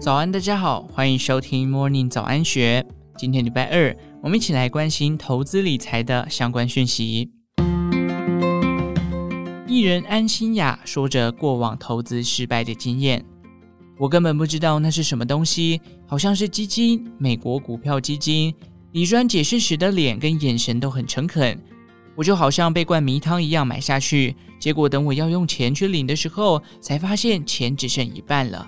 早安，大家好，欢迎收听 Morning 早安学。今天礼拜二，我们一起来关心投资理财的相关讯息。艺人安心雅说着过往投资失败的经验，我根本不知道那是什么东西，好像是基金，美国股票基金。李专解释时的脸跟眼神都很诚恳。我就好像被灌迷汤一样买下去，结果等我要用钱去领的时候，才发现钱只剩一半了。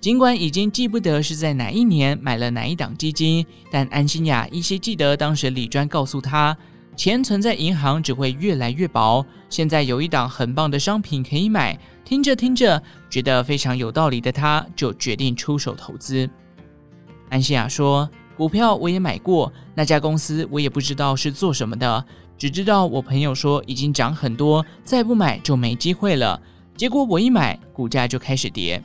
尽管已经记不得是在哪一年买了哪一档基金，但安心亚依稀记得当时李专告诉他，钱存在银行只会越来越薄。现在有一档很棒的商品可以买，听着听着觉得非常有道理的他，就决定出手投资。安心亚说：“股票我也买过，那家公司我也不知道是做什么的。”只知道我朋友说已经涨很多，再不买就没机会了。结果我一买，股价就开始跌。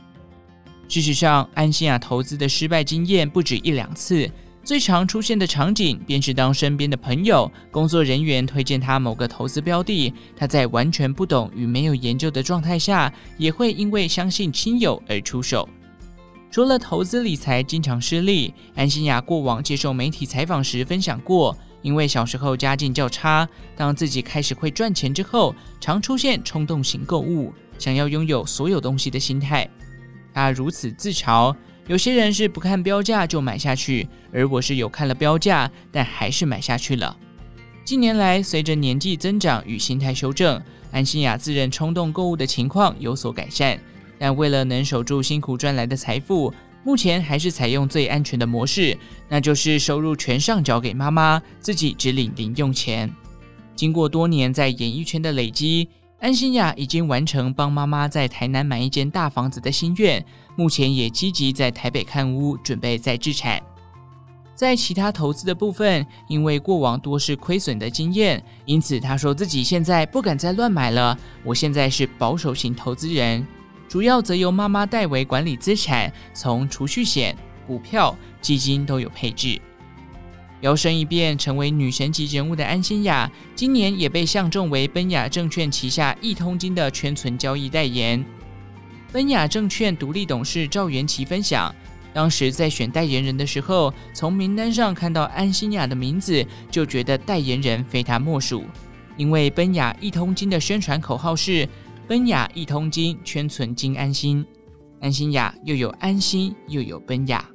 事实上，安心亚投资的失败经验不止一两次，最常出现的场景便是当身边的朋友、工作人员推荐他某个投资标的，他在完全不懂与没有研究的状态下，也会因为相信亲友而出手。除了投资理财经常失利，安心亚过往接受媒体采访时分享过。因为小时候家境较差，当自己开始会赚钱之后，常出现冲动型购物，想要拥有所有东西的心态。他如此自嘲：有些人是不看标价就买下去，而我是有看了标价，但还是买下去了。近年来，随着年纪增长与心态修正，安心雅自认冲动购物的情况有所改善，但为了能守住辛苦赚来的财富。目前还是采用最安全的模式，那就是收入全上缴给妈妈，自己只领零用钱。经过多年在演艺圈的累积，安心亚已经完成帮妈妈在台南买一间大房子的心愿，目前也积极在台北看屋，准备再置产。在其他投资的部分，因为过往多是亏损的经验，因此他说自己现在不敢再乱买了。我现在是保守型投资人。主要则由妈妈代为管理资产，从储蓄险、股票、基金都有配置。摇身一变成为女神级人物的安心亚，今年也被相中为奔雅证券旗下亿通金的圈存交易代言。奔雅证券独立董事赵元奇分享，当时在选代言人的时候，从名单上看到安心亚的名字，就觉得代言人非他莫属，因为奔雅亿通金的宣传口号是。奔雅亿通金，圈存金安心。安心亚又有安心，又有奔雅。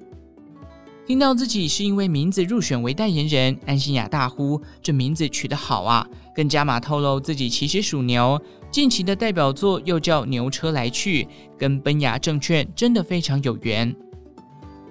听到自己是因为名字入选为代言人，安心雅大呼：“这名字取得好啊！”更加码透露自己其实属牛，近期的代表作又叫《牛车来去》，跟奔雅证券真的非常有缘。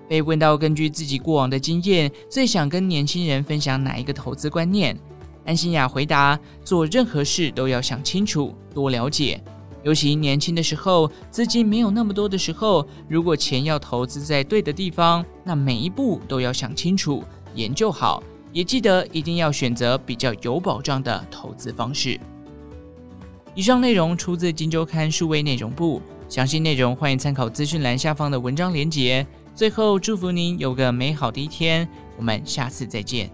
被问到根据自己过往的经验，最想跟年轻人分享哪一个投资观念？安心雅回答：“做任何事都要想清楚，多了解。尤其年轻的时候，资金没有那么多的时候，如果钱要投资在对的地方，那每一步都要想清楚，研究好。也记得一定要选择比较有保障的投资方式。”以上内容出自《金周刊》数位内容部，详细内容欢迎参考资讯栏下方的文章连结。最后，祝福您有个美好的一天，我们下次再见。